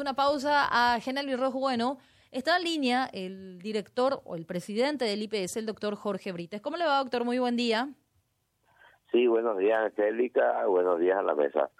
Una pausa a Genel Rojo. Bueno, está en línea el director o el presidente del IPS, el doctor Jorge Brites. ¿Cómo le va, doctor? Muy buen día. Sí, buenos días, Angélica. Buenos días a la mesa.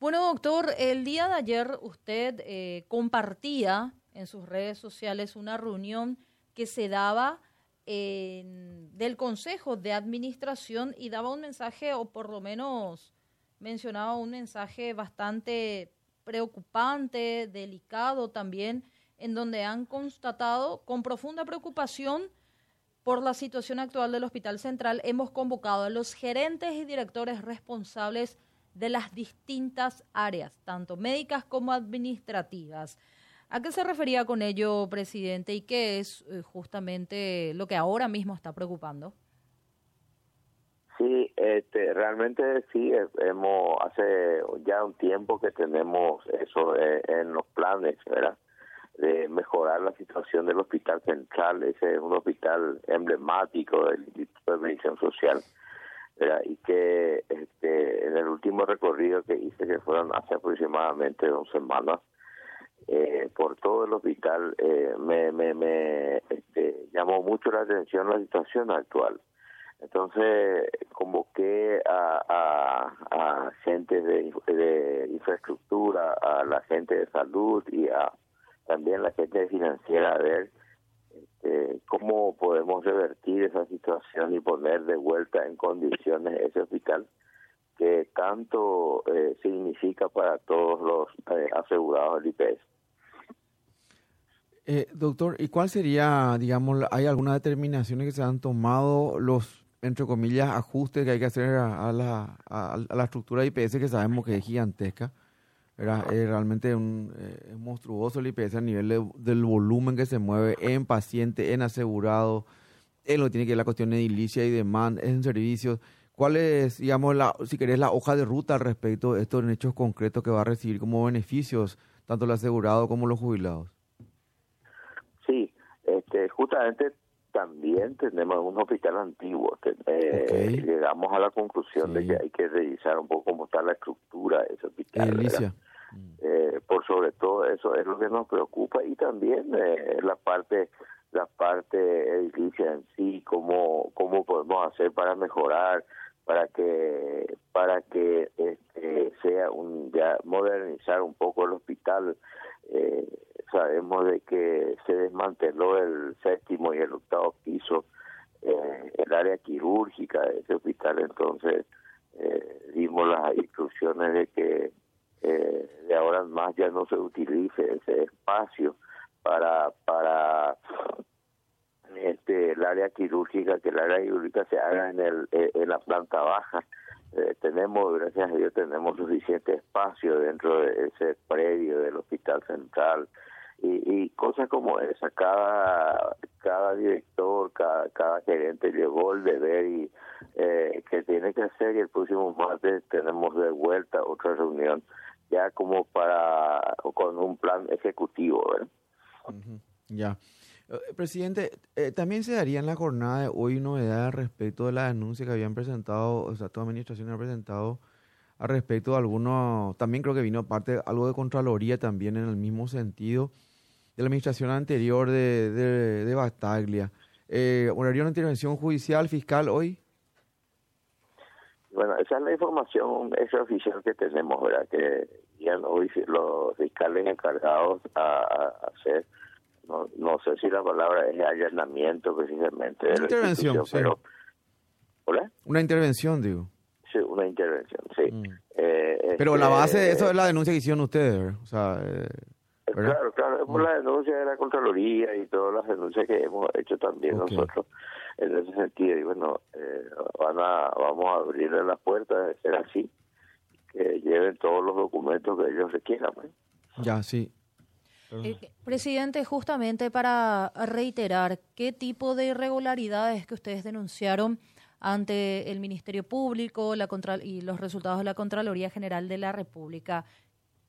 Bueno, doctor, el día de ayer usted eh, compartía en sus redes sociales una reunión que se daba en, del Consejo de Administración y daba un mensaje, o por lo menos mencionaba un mensaje bastante preocupante, delicado también, en donde han constatado con profunda preocupación por la situación actual del Hospital Central, hemos convocado a los gerentes y directores responsables de las distintas áreas, tanto médicas como administrativas. ¿A qué se refería con ello, presidente, y qué es eh, justamente lo que ahora mismo está preocupando? Sí, este, realmente sí, hemos hace ya un tiempo que tenemos eso eh, en los planes, ¿verdad? De mejorar la situación del Hospital Central, ese es un hospital emblemático del Instituto de Medicina Social, ¿verdad? Y que este, en el último recorrido que hice, que fueron hace aproximadamente dos semanas, eh, por todo el hospital, eh, me, me, me este, llamó mucho la atención la situación actual entonces convoqué a, a, a gente de, de, infraestructura, a la gente de salud y a también la gente financiera a ver este, cómo podemos revertir esa situación y poner de vuelta en condiciones ese hospital que tanto eh, significa para todos los eh, asegurados del IPS. Eh, doctor, ¿y cuál sería, digamos, hay algunas determinaciones que se han tomado los entre comillas, ajustes que hay que hacer a, la, a, la estructura de IPS que sabemos que es gigantesca. Era, es realmente un, eh, monstruoso el IPS a nivel del volumen que se mueve en paciente, en asegurado, en lo que tiene que ver la cuestión de edilicia y demanda, en servicios. ¿Cuál es, digamos, la, si querés, la hoja de ruta al respecto de estos hechos concretos que va a recibir como beneficios tanto el asegurado como los jubilados? Sí, este, justamente también tenemos un hospital antiguo. Eh, llegamos a la conclusión de que hay que revisar un poco cómo está la estructura de ese hospital. Eh, por sobre todo eso es lo que nos preocupa y también eh, la parte la parte edilicia en sí, cómo cómo podemos hacer para mejorar, para que para que este, sea un ya modernizar un poco el hospital. Eh, sabemos de que se desmanteló el séptimo y el octavo piso, eh, el área quirúrgica de ese hospital, entonces eh, dimos las instrucciones de que eh, de ahora en más ya no se utilice ese espacio para para este el área quirúrgica que el área quirúrgica se haga en el en la planta baja. Eh, tenemos, gracias a Dios, tenemos suficiente espacio dentro de ese predio del Hospital Central y, cosas como esa. Cada, cada director, cada, cada gerente llevó el deber y eh, que tiene que hacer y el próximo martes tenemos de vuelta otra reunión ya como para con un plan ejecutivo. Ya. Eh, presidente, eh, también se daría en la jornada de hoy novedad respecto de la denuncia que habían presentado, o sea, toda administración ha presentado al respecto de algunos, también creo que vino parte algo de Contraloría también en el mismo sentido de la administración anterior de, de, de Bataglia. Eh, una intervención judicial fiscal hoy? Bueno, esa es la información esa oficial que tenemos, ¿verdad? Que ya hoy los fiscales encargados a, hacer, no, no sé si la palabra es allanamiento precisamente. Una intervención, sí. Pero, ¿Hola? Una intervención, digo. Sí, una intervención, sí. Mm. Eh, pero la base de eso es la denuncia que hicieron ustedes, O sea, eh, Claro, claro, por mm. la denuncia de la Contraloría y todas las denuncias que hemos hecho también nosotros en ese sentido. Y bueno, eh, van a, vamos a abrirle las puertas de ser así, que lleven todos los documentos que ellos requieran. Pues. Ya, sí. Eh, presidente, justamente para reiterar, ¿qué tipo de irregularidades que ustedes denunciaron ante el Ministerio Público la y los resultados de la Contraloría General de la República?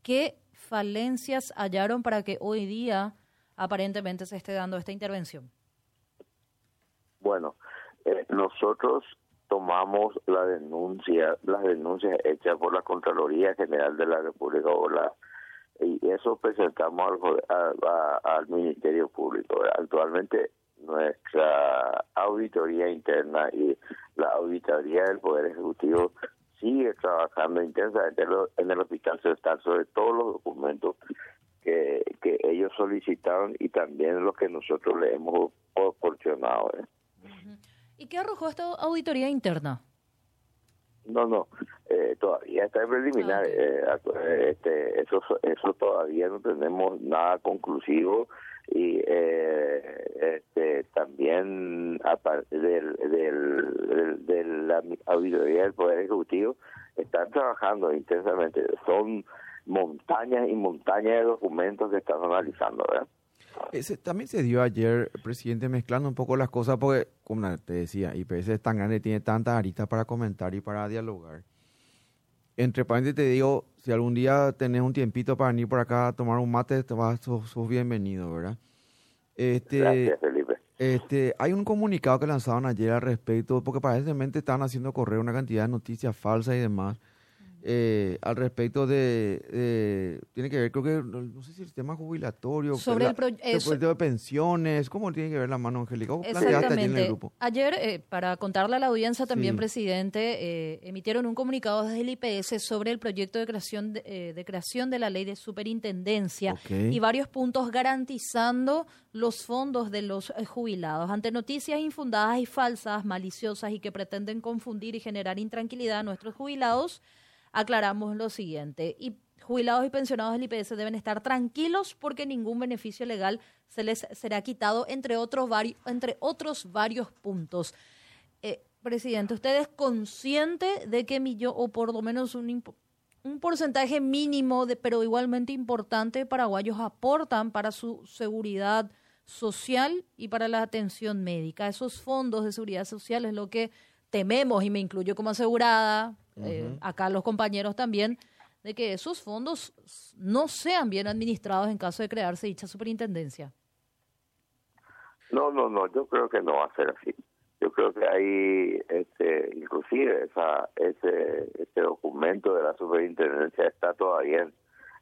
¿Qué falencias hallaron para que hoy día aparentemente se esté dando esta intervención? Bueno, eh, nosotros tomamos la denuncia, las denuncias hechas por la Contraloría General de la República o la y eso presentamos al, Ministerio Público. Actualmente nuestra auditoría interna y la auditoría del Poder Ejecutivo sigue trabajando intensamente en el Hospital Central sobre todos los documentos que, que ellos solicitaron y también los que nosotros le hemos proporcionado. ¿eh? ¿Y qué arrojó esta auditoría interna? No, no, eh, todavía está en preliminar. Ah, eh, este, eso, eso todavía no tenemos nada conclusivo y eh, este, también aparte del, del, de la auditoría del Poder Ejecutivo están trabajando intensamente. Son montañas y montañas de documentos que están analizando, ¿verdad? Ese, también se dio ayer, presidente, mezclando un poco las cosas, porque, como te decía, IPS es tan grande, tiene tantas aristas para comentar y para dialogar. Entre paréntesis te digo, si algún día tenés un tiempito para venir por acá a tomar un mate, te vas, sos, bienvenido, ¿verdad? Este, Gracias, Felipe. Este, hay un comunicado que lanzaron ayer al respecto, porque aparentemente estaban haciendo correr una cantidad de noticias falsas y demás eh, al respecto de, tiene que ver, creo que, no sé si el sistema jubilatorio, sobre el, proyecto de pensiones, ¿cómo tiene que ver la mano, Angélica? Exactamente. Ayer, eh, para contarle a la audiencia también, presidente, eh, emitieron un comunicado desde el IPS sobre el proyecto de creación de, eh, de creación de la ley de superintendencia y varios puntos garantizando los fondos de los jubilados. Ante noticias infundadas y falsas, maliciosas y que pretenden confundir y generar intranquilidad a nuestros jubilados, aclaramos lo siguiente. Y jubilados y pensionados del IPS deben estar tranquilos porque ningún beneficio legal se les será quitado, entre otros, entre otros varios puntos. Eh, presidente, ¿usted es consciente de que millón, o por lo menos un, un porcentaje mínimo, de, pero igualmente importante, paraguayos aportan para su seguridad social y para la atención médica? Esos fondos de seguridad social es lo que tememos, y me incluyo como asegurada, eh, acá los compañeros también, de que esos fondos no sean bien administrados en caso de crearse dicha superintendencia. No, no, no, yo creo que no va a ser así. Yo creo que hay, este, inclusive esa, ese, ese documento de la superintendencia está todavía en,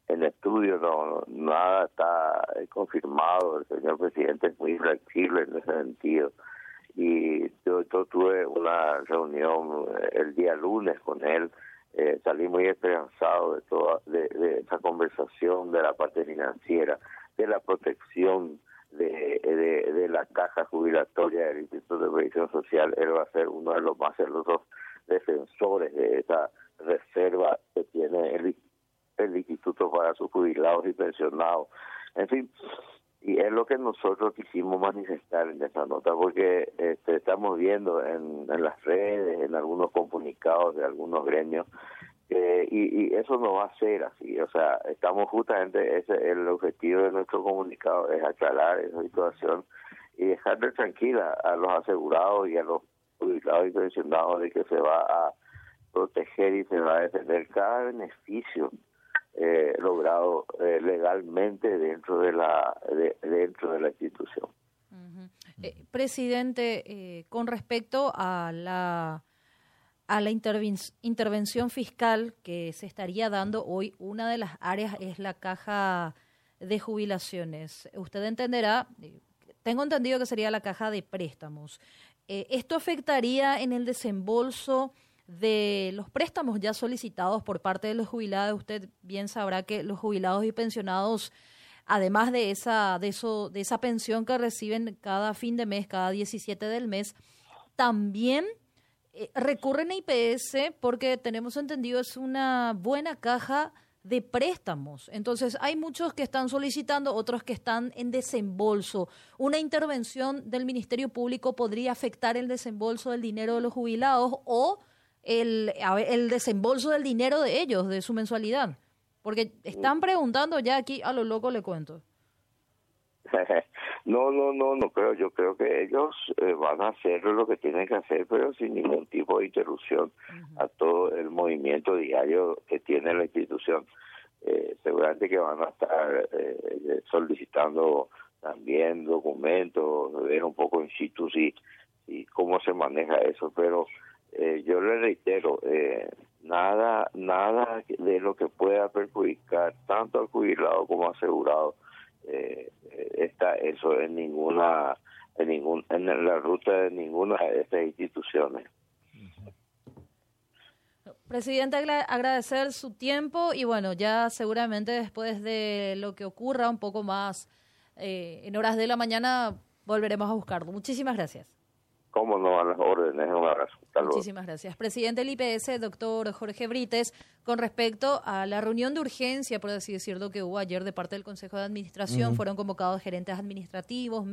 en estudio, no, nada está confirmado. El señor presidente es muy flexible en ese sentido tuve una reunión eh, el día lunes con él eh, salí muy esperanzado de toda de, esa conversación de la parte financiera de la protección de, de, la caja jubilatoria del Instituto de Previsión Social. Él va a ser uno de los más celosos defensores de esa reserva que tiene el, el Instituto para sus jubilados y pensionados. En fin y es lo que nosotros quisimos manifestar en esa nota porque este, estamos viendo en, las redes, en algunos comunicados de algunos gremios, y, eso no va a ser así, o sea, estamos justamente, ese el objetivo de nuestro comunicado, es aclarar esa situación y dejarle tranquila a los asegurados y a los jubilados y pensionados de que se va a proteger y se va a defender cada beneficio eh, logrado eh, legalmente dentro de la dentro de la institución. Eh, presidente, con respecto a la a la intervención fiscal que se estaría dando hoy, una de las áreas es la caja de jubilaciones. Usted entenderá, tengo entendido que sería la caja de préstamos. ¿Esto afectaría en el desembolso? De los préstamos ya solicitados por parte de los jubilados, usted bien sabrá que los jubilados y pensionados, además de esa, de eso, de esa pensión que reciben cada fin de mes, cada 17 del mes, también eh, recurren a IPS porque tenemos entendido es una buena caja de préstamos. Entonces, hay muchos que están solicitando, otros que están en desembolso. ¿Una intervención del Ministerio Público podría afectar el desembolso del dinero de los jubilados o el, el desembolso del dinero de ellos, de su mensualidad. Porque están preguntando ya aquí, a lo loco le cuento. No, no, no, no creo. Yo creo que ellos eh, van a hacer lo que tienen que hacer, pero sin ningún tipo de interrupción a todo el movimiento diario que tiene la institución. Eh, seguramente que van a estar eh, solicitando también documentos, ver un poco in situ y cómo se maneja eso, pero eh, yo le reitero, eh, nada nada de lo que pueda perjudicar tanto al jubilado como asegurado eh, está eso en ninguna en ningún en la ruta de ninguna de estas instituciones Presidente, agradecer su tiempo y bueno, ya seguramente después de lo que ocurra un poco más eh, en horas de la mañana volveremos a buscarlo. Muchísimas gracias. Cómo no, a las órdenes, un abrazo. Muchísimas gracias. Presidente del IPS, doctor Jorge Brites, con respecto a la reunión de urgencia, por así decirlo, que hubo ayer de parte del Consejo de Administración, fueron convocados gerentes administrativos,